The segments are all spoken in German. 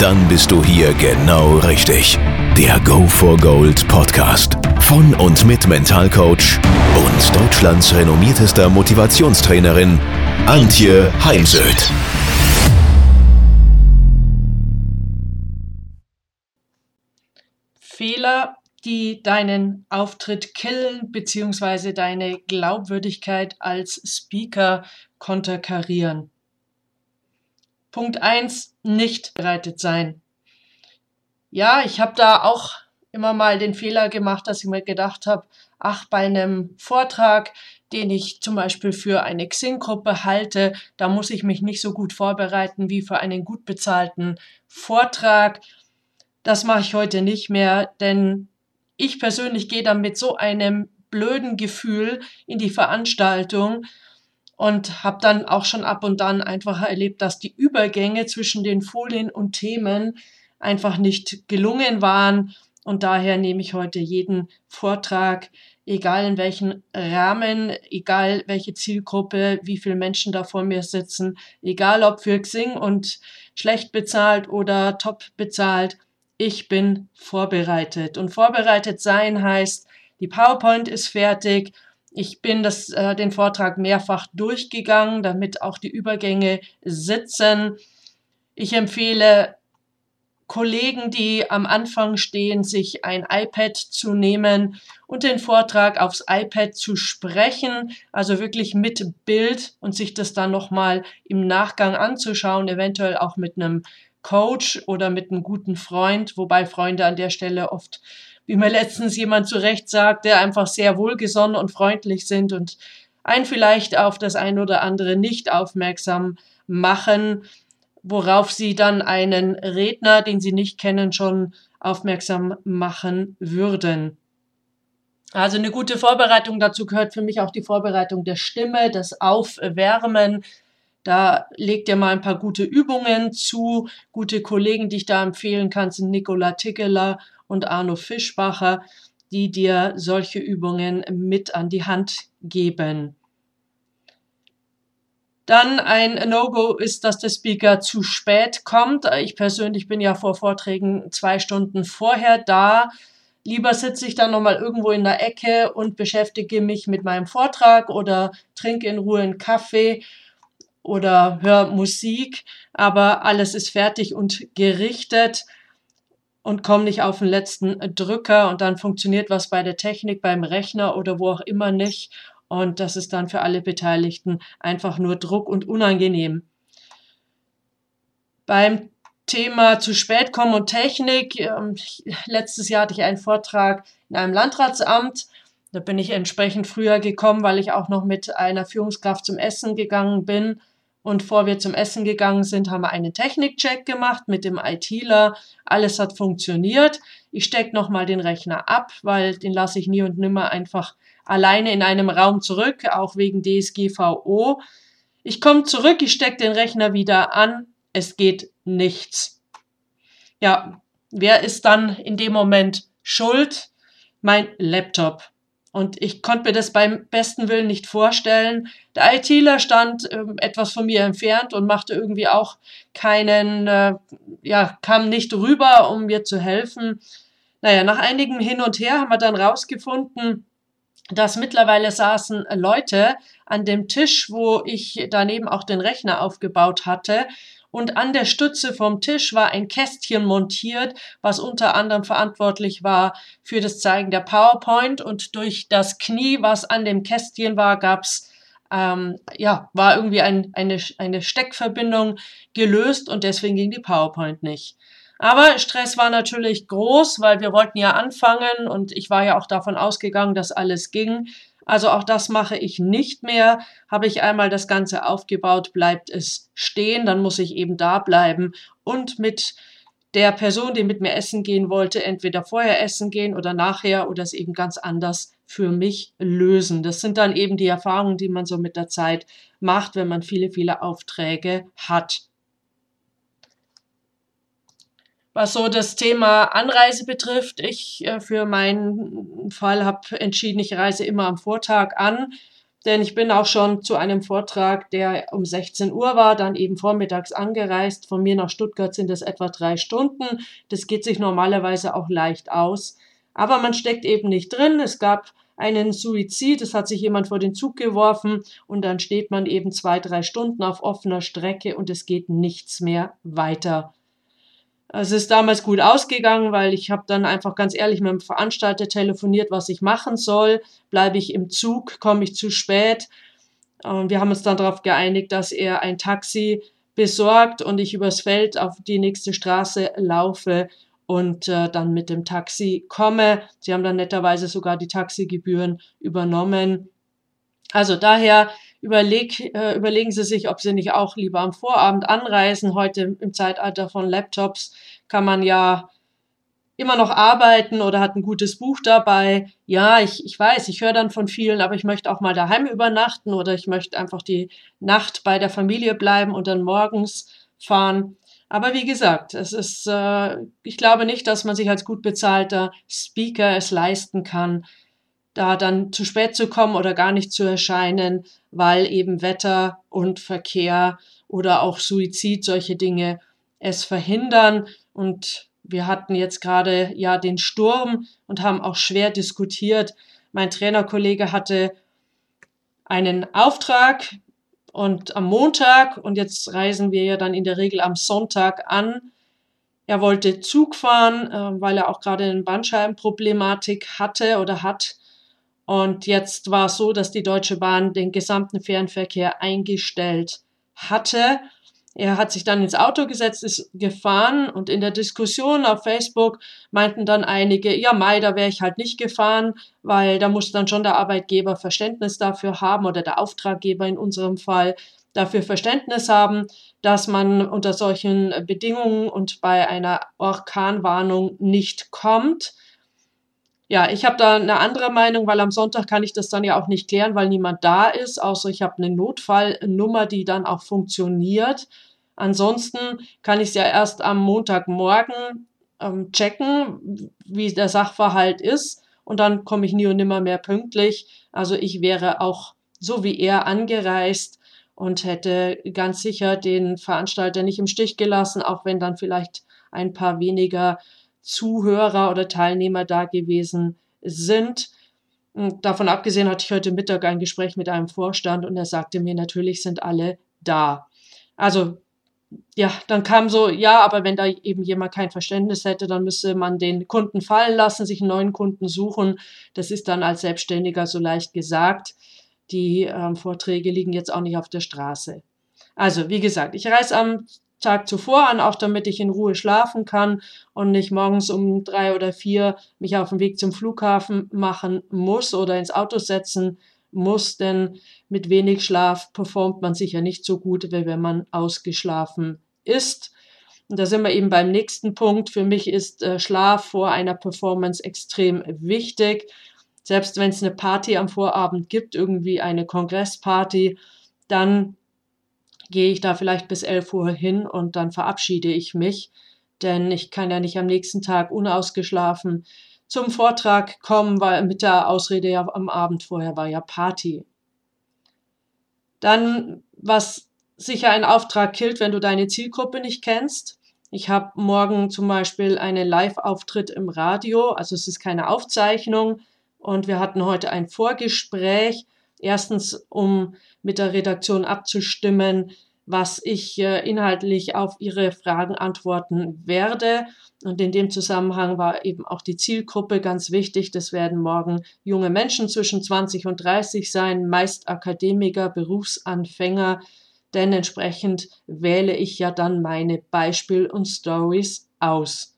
Dann bist du hier genau richtig. Der Go for Gold Podcast von und mit Mentalcoach und Deutschlands renommiertester Motivationstrainerin Antje Heimsöth. Fehler, die deinen Auftritt killen bzw. deine Glaubwürdigkeit als Speaker konterkarieren. Punkt 1, nicht bereitet sein. Ja, ich habe da auch immer mal den Fehler gemacht, dass ich mir gedacht habe, ach, bei einem Vortrag, den ich zum Beispiel für eine Xing-Gruppe halte, da muss ich mich nicht so gut vorbereiten wie für einen gut bezahlten Vortrag. Das mache ich heute nicht mehr, denn ich persönlich gehe dann mit so einem blöden Gefühl in die Veranstaltung und habe dann auch schon ab und dann einfach erlebt, dass die Übergänge zwischen den Folien und Themen einfach nicht gelungen waren. Und daher nehme ich heute jeden Vortrag, egal in welchem Rahmen, egal welche Zielgruppe, wie viele Menschen da vor mir sitzen, egal ob für Xing und schlecht bezahlt oder top bezahlt, ich bin vorbereitet. Und vorbereitet sein heißt, die PowerPoint ist fertig ich bin das, äh, den Vortrag mehrfach durchgegangen, damit auch die Übergänge sitzen. Ich empfehle Kollegen, die am Anfang stehen, sich ein iPad zu nehmen und den Vortrag aufs iPad zu sprechen, also wirklich mit Bild und sich das dann nochmal im Nachgang anzuschauen, eventuell auch mit einem Coach oder mit einem guten Freund, wobei Freunde an der Stelle oft wie mir letztens jemand zu Recht sagte, einfach sehr wohlgesonnen und freundlich sind und ein vielleicht auf das ein oder andere nicht aufmerksam machen, worauf sie dann einen Redner, den sie nicht kennen, schon aufmerksam machen würden. Also eine gute Vorbereitung dazu gehört für mich auch die Vorbereitung der Stimme, das Aufwärmen. Da legt ihr mal ein paar gute Übungen zu. Gute Kollegen, die ich da empfehlen kann, sind Nicola Tickeler und Arno Fischbacher, die dir solche Übungen mit an die Hand geben. Dann ein No-Go ist, dass der Speaker zu spät kommt. Ich persönlich bin ja vor Vorträgen zwei Stunden vorher da. Lieber sitze ich dann nochmal irgendwo in der Ecke und beschäftige mich mit meinem Vortrag oder trinke in Ruhe einen Kaffee oder höre Musik. Aber alles ist fertig und gerichtet und komme nicht auf den letzten Drücker und dann funktioniert was bei der Technik, beim Rechner oder wo auch immer nicht. Und das ist dann für alle Beteiligten einfach nur Druck und unangenehm. Beim Thema zu spät kommen und Technik. Ähm, letztes Jahr hatte ich einen Vortrag in einem Landratsamt. Da bin ich entsprechend früher gekommen, weil ich auch noch mit einer Führungskraft zum Essen gegangen bin. Und vor wir zum Essen gegangen sind, haben wir einen Technikcheck gemacht mit dem ITler. Alles hat funktioniert. Ich stecke nochmal den Rechner ab, weil den lasse ich nie und nimmer einfach alleine in einem Raum zurück, auch wegen DSGVO. Ich komme zurück, ich stecke den Rechner wieder an. Es geht nichts. Ja, wer ist dann in dem Moment schuld? Mein Laptop. Und ich konnte mir das beim besten Willen nicht vorstellen. Der ITler stand äh, etwas von mir entfernt und machte irgendwie auch keinen, äh, ja, kam nicht rüber, um mir zu helfen. Naja, nach einigem Hin und Her haben wir dann rausgefunden, dass mittlerweile saßen Leute an dem Tisch, wo ich daneben auch den Rechner aufgebaut hatte und an der Stütze vom Tisch war ein Kästchen montiert, was unter anderem verantwortlich war für das Zeigen der PowerPoint und durch das Knie, was an dem Kästchen war, gab's ähm, ja, war irgendwie ein, eine, eine Steckverbindung gelöst und deswegen ging die PowerPoint nicht. Aber Stress war natürlich groß, weil wir wollten ja anfangen und ich war ja auch davon ausgegangen, dass alles ging. Also auch das mache ich nicht mehr. Habe ich einmal das Ganze aufgebaut, bleibt es stehen, dann muss ich eben da bleiben und mit der Person, die mit mir essen gehen wollte, entweder vorher essen gehen oder nachher oder es eben ganz anders für mich lösen. Das sind dann eben die Erfahrungen, die man so mit der Zeit macht, wenn man viele, viele Aufträge hat. Was so das Thema Anreise betrifft, ich äh, für meinen Fall habe entschieden, ich reise immer am Vortag an, denn ich bin auch schon zu einem Vortrag, der um 16 Uhr war, dann eben vormittags angereist. Von mir nach Stuttgart sind es etwa drei Stunden. Das geht sich normalerweise auch leicht aus. Aber man steckt eben nicht drin. Es gab einen Suizid, es hat sich jemand vor den Zug geworfen und dann steht man eben zwei, drei Stunden auf offener Strecke und es geht nichts mehr weiter. Es ist damals gut ausgegangen, weil ich habe dann einfach ganz ehrlich mit dem Veranstalter telefoniert, was ich machen soll. Bleibe ich im Zug, komme ich zu spät. Und wir haben uns dann darauf geeinigt, dass er ein Taxi besorgt und ich übers Feld auf die nächste Straße laufe und äh, dann mit dem Taxi komme. Sie haben dann netterweise sogar die Taxigebühren übernommen. Also daher Überleg, äh, überlegen Sie sich, ob Sie nicht auch lieber am Vorabend anreisen. Heute im Zeitalter von Laptops kann man ja immer noch arbeiten oder hat ein gutes Buch dabei. Ja, ich, ich weiß, ich höre dann von vielen, aber ich möchte auch mal daheim übernachten oder ich möchte einfach die Nacht bei der Familie bleiben und dann morgens fahren. Aber wie gesagt, es ist, äh, ich glaube nicht, dass man sich als gut bezahlter Speaker es leisten kann, da dann zu spät zu kommen oder gar nicht zu erscheinen, weil eben Wetter und Verkehr oder auch Suizid, solche Dinge es verhindern. Und wir hatten jetzt gerade ja den Sturm und haben auch schwer diskutiert. Mein Trainerkollege hatte einen Auftrag und am Montag und jetzt reisen wir ja dann in der Regel am Sonntag an. Er wollte Zug fahren, äh, weil er auch gerade eine Bandscheibenproblematik hatte oder hat und jetzt war es so, dass die Deutsche Bahn den gesamten Fernverkehr eingestellt hatte. Er hat sich dann ins Auto gesetzt, ist gefahren und in der Diskussion auf Facebook meinten dann einige, ja, Mai, da wäre ich halt nicht gefahren, weil da muss dann schon der Arbeitgeber Verständnis dafür haben oder der Auftraggeber in unserem Fall dafür Verständnis haben, dass man unter solchen Bedingungen und bei einer Orkanwarnung nicht kommt ja, ich habe da eine andere Meinung, weil am Sonntag kann ich das dann ja auch nicht klären, weil niemand da ist, außer ich habe eine Notfallnummer, die dann auch funktioniert. Ansonsten kann ich es ja erst am Montagmorgen ähm, checken, wie der Sachverhalt ist und dann komme ich nie und nimmer mehr pünktlich. Also ich wäre auch so wie er angereist und hätte ganz sicher den Veranstalter nicht im Stich gelassen, auch wenn dann vielleicht ein paar weniger Zuhörer oder Teilnehmer da gewesen sind. Und davon abgesehen hatte ich heute Mittag ein Gespräch mit einem Vorstand und er sagte mir, natürlich sind alle da. Also ja, dann kam so, ja, aber wenn da eben jemand kein Verständnis hätte, dann müsste man den Kunden fallen lassen, sich einen neuen Kunden suchen. Das ist dann als Selbstständiger so leicht gesagt. Die ähm, Vorträge liegen jetzt auch nicht auf der Straße. Also, wie gesagt, ich reise am Tag zuvor an, auch damit ich in Ruhe schlafen kann und nicht morgens um drei oder vier mich auf den Weg zum Flughafen machen muss oder ins Auto setzen muss, denn mit wenig Schlaf performt man sicher nicht so gut, wie wenn man ausgeschlafen ist. Und da sind wir eben beim nächsten Punkt. Für mich ist äh, Schlaf vor einer Performance extrem wichtig. Selbst wenn es eine Party am Vorabend gibt, irgendwie eine Kongressparty, dann gehe ich da vielleicht bis 11 Uhr hin und dann verabschiede ich mich, denn ich kann ja nicht am nächsten Tag unausgeschlafen zum Vortrag kommen, weil mit der Ausrede ja am Abend vorher war ja Party. Dann, was sicher ein Auftrag killt, wenn du deine Zielgruppe nicht kennst. Ich habe morgen zum Beispiel einen Live-Auftritt im Radio, also es ist keine Aufzeichnung und wir hatten heute ein Vorgespräch Erstens, um mit der Redaktion abzustimmen, was ich äh, inhaltlich auf Ihre Fragen antworten werde. Und in dem Zusammenhang war eben auch die Zielgruppe ganz wichtig. Das werden morgen junge Menschen zwischen 20 und 30 sein, meist Akademiker, Berufsanfänger, denn entsprechend wähle ich ja dann meine Beispiel- und Stories aus.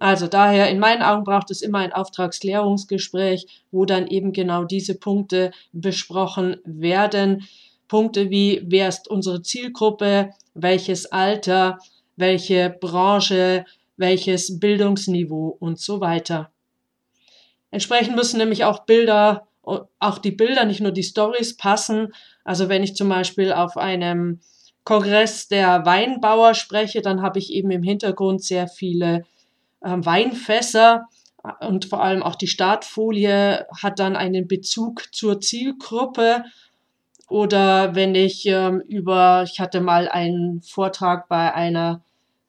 Also daher, in meinen Augen braucht es immer ein Auftragsklärungsgespräch, wo dann eben genau diese Punkte besprochen werden. Punkte wie, wer ist unsere Zielgruppe, welches Alter, welche Branche, welches Bildungsniveau und so weiter. Entsprechend müssen nämlich auch Bilder, auch die Bilder, nicht nur die Stories passen. Also wenn ich zum Beispiel auf einem Kongress der Weinbauer spreche, dann habe ich eben im Hintergrund sehr viele Weinfässer und vor allem auch die Startfolie hat dann einen Bezug zur Zielgruppe. Oder wenn ich ähm, über, ich hatte mal einen Vortrag bei einer,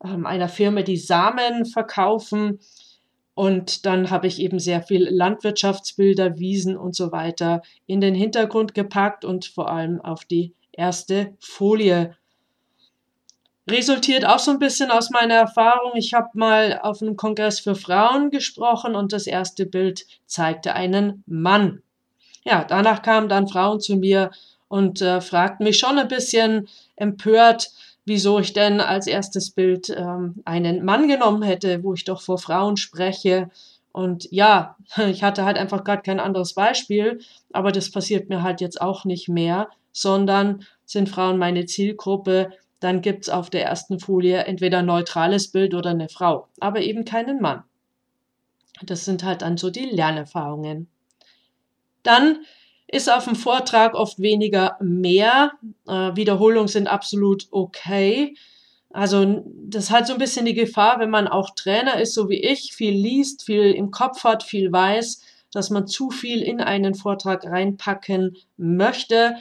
ähm, einer Firma, die Samen verkaufen. Und dann habe ich eben sehr viel Landwirtschaftsbilder, Wiesen und so weiter in den Hintergrund gepackt und vor allem auf die erste Folie resultiert auch so ein bisschen aus meiner Erfahrung. Ich habe mal auf einem Kongress für Frauen gesprochen und das erste Bild zeigte einen Mann. Ja, danach kamen dann Frauen zu mir und äh, fragten mich schon ein bisschen empört, wieso ich denn als erstes Bild ähm, einen Mann genommen hätte, wo ich doch vor Frauen spreche. Und ja, ich hatte halt einfach gerade kein anderes Beispiel, aber das passiert mir halt jetzt auch nicht mehr, sondern sind Frauen meine Zielgruppe, dann gibt es auf der ersten Folie entweder ein neutrales Bild oder eine Frau, aber eben keinen Mann. Das sind halt dann so die Lernerfahrungen. Dann ist auf dem Vortrag oft weniger mehr. Äh, Wiederholungen sind absolut okay. Also das halt so ein bisschen die Gefahr, wenn man auch Trainer ist, so wie ich, viel liest, viel im Kopf hat, viel weiß, dass man zu viel in einen Vortrag reinpacken möchte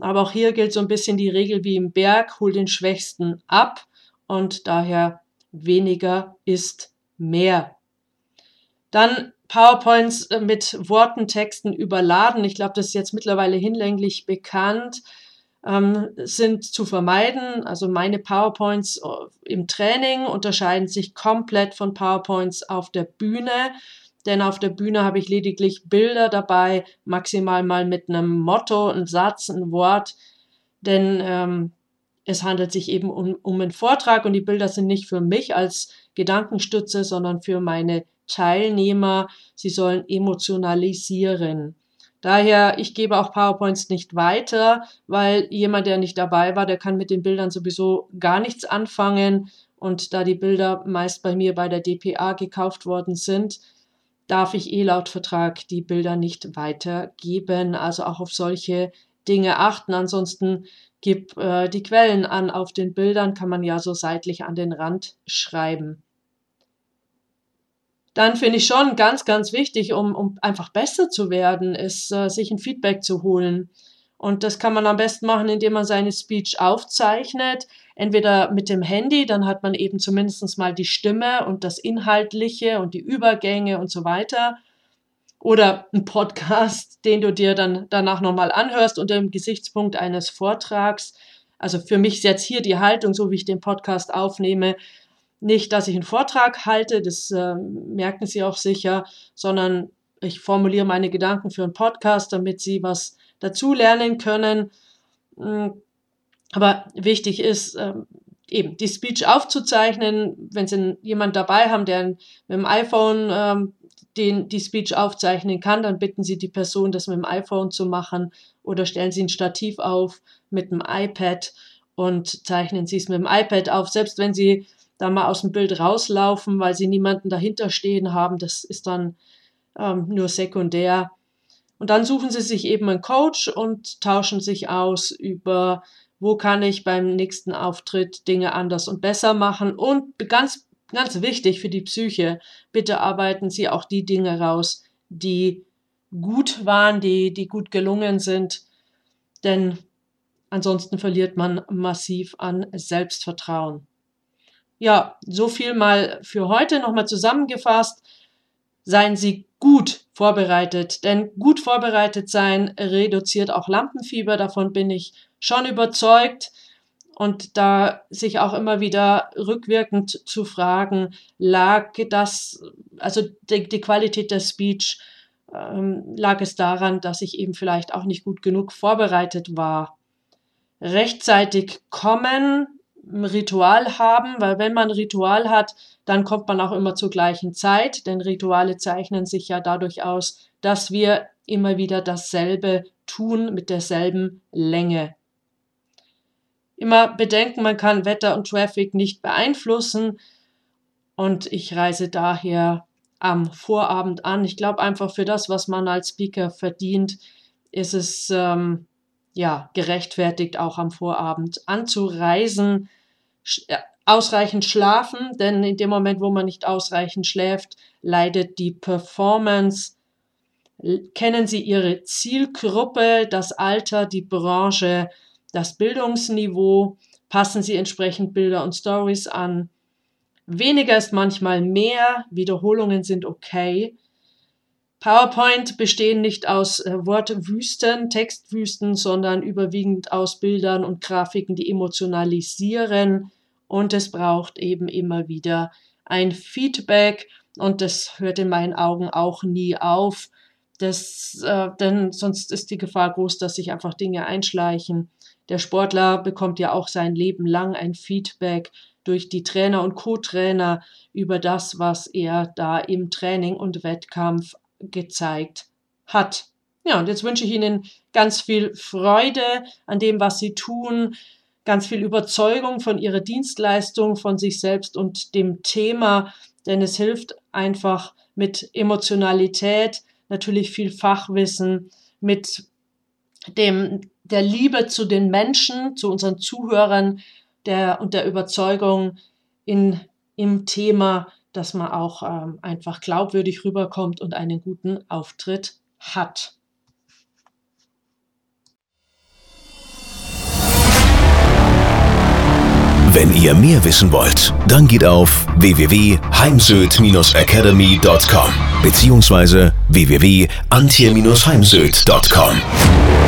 aber auch hier gilt so ein bisschen die Regel wie im Berg, hol den Schwächsten ab und daher weniger ist mehr. Dann PowerPoints äh, mit Worten, Texten überladen. Ich glaube, das ist jetzt mittlerweile hinlänglich bekannt, ähm, sind zu vermeiden. Also meine PowerPoints äh, im Training unterscheiden sich komplett von PowerPoints auf der Bühne denn auf der Bühne habe ich lediglich Bilder dabei, maximal mal mit einem Motto, ein Satz, ein Wort, denn ähm, es handelt sich eben um, um einen Vortrag und die Bilder sind nicht für mich als Gedankenstütze, sondern für meine Teilnehmer. Sie sollen emotionalisieren. Daher, ich gebe auch PowerPoints nicht weiter, weil jemand, der nicht dabei war, der kann mit den Bildern sowieso gar nichts anfangen. Und da die Bilder meist bei mir bei der DPA gekauft worden sind, darf ich eh laut Vertrag die Bilder nicht weitergeben. Also auch auf solche Dinge achten. Ansonsten gib äh, die Quellen an. Auf den Bildern kann man ja so seitlich an den Rand schreiben. Dann finde ich schon ganz, ganz wichtig, um, um einfach besser zu werden, ist, äh, sich ein Feedback zu holen. Und das kann man am besten machen, indem man seine Speech aufzeichnet. Entweder mit dem Handy, dann hat man eben zumindest mal die Stimme und das Inhaltliche und die Übergänge und so weiter. Oder ein Podcast, den du dir dann danach nochmal anhörst unter dem Gesichtspunkt eines Vortrags. Also für mich ist jetzt hier die Haltung, so wie ich den Podcast aufnehme, nicht, dass ich einen Vortrag halte, das äh, merken Sie auch sicher, sondern ich formuliere meine Gedanken für einen Podcast, damit Sie was dazulernen können. Aber wichtig ist, ähm, eben die Speech aufzuzeichnen. Wenn Sie jemand dabei haben, der mit dem iPhone ähm, den, die Speech aufzeichnen kann, dann bitten Sie die Person, das mit dem iPhone zu machen oder stellen Sie ein Stativ auf mit dem iPad und zeichnen Sie es mit dem iPad auf. Selbst wenn Sie da mal aus dem Bild rauslaufen, weil Sie niemanden dahinter stehen haben, das ist dann ähm, nur sekundär. Und dann suchen sie sich eben einen Coach und tauschen sich aus über, wo kann ich beim nächsten Auftritt Dinge anders und besser machen. Und ganz, ganz wichtig für die Psyche, bitte arbeiten Sie auch die Dinge raus, die gut waren, die, die gut gelungen sind. Denn ansonsten verliert man massiv an Selbstvertrauen. Ja, so viel mal für heute nochmal zusammengefasst. Seien Sie gut vorbereitet. Denn gut vorbereitet sein reduziert auch Lampenfieber, davon bin ich schon überzeugt. Und da sich auch immer wieder rückwirkend zu fragen, lag das, also die, die Qualität der Speech, ähm, lag es daran, dass ich eben vielleicht auch nicht gut genug vorbereitet war. Rechtzeitig kommen, ein Ritual haben, weil wenn man ein Ritual hat, dann kommt man auch immer zur gleichen Zeit, denn Rituale zeichnen sich ja dadurch aus, dass wir immer wieder dasselbe tun mit derselben Länge. Immer bedenken, man kann Wetter und Traffic nicht beeinflussen und ich reise daher am Vorabend an. Ich glaube einfach für das, was man als Speaker verdient, ist es ähm, ja gerechtfertigt, auch am Vorabend anzureisen, sch äh, ausreichend schlafen, denn in dem Moment, wo man nicht ausreichend schläft, leidet die Performance. Kennen Sie Ihre Zielgruppe, das Alter, die Branche, das Bildungsniveau, passen Sie entsprechend Bilder und Stories an. Weniger ist manchmal mehr, Wiederholungen sind okay. PowerPoint bestehen nicht aus äh, Wortwüsten, Textwüsten, sondern überwiegend aus Bildern und Grafiken, die emotionalisieren. Und es braucht eben immer wieder ein Feedback und das hört in meinen Augen auch nie auf. Das, äh, denn sonst ist die Gefahr groß, dass sich einfach Dinge einschleichen. Der Sportler bekommt ja auch sein Leben lang ein Feedback durch die Trainer und Co-Trainer über das, was er da im Training und Wettkampf gezeigt hat. Ja, und jetzt wünsche ich Ihnen ganz viel Freude an dem, was Sie tun, ganz viel Überzeugung von Ihrer Dienstleistung, von sich selbst und dem Thema, denn es hilft einfach mit Emotionalität, natürlich viel Fachwissen, mit dem, der Liebe zu den Menschen, zu unseren Zuhörern der, und der Überzeugung in, im Thema, dass man auch ähm, einfach glaubwürdig rüberkommt und einen guten Auftritt hat. Wenn ihr mehr wissen wollt, dann geht auf www.heimsöd-academy.com bzw. www.antje-heimsöd.com.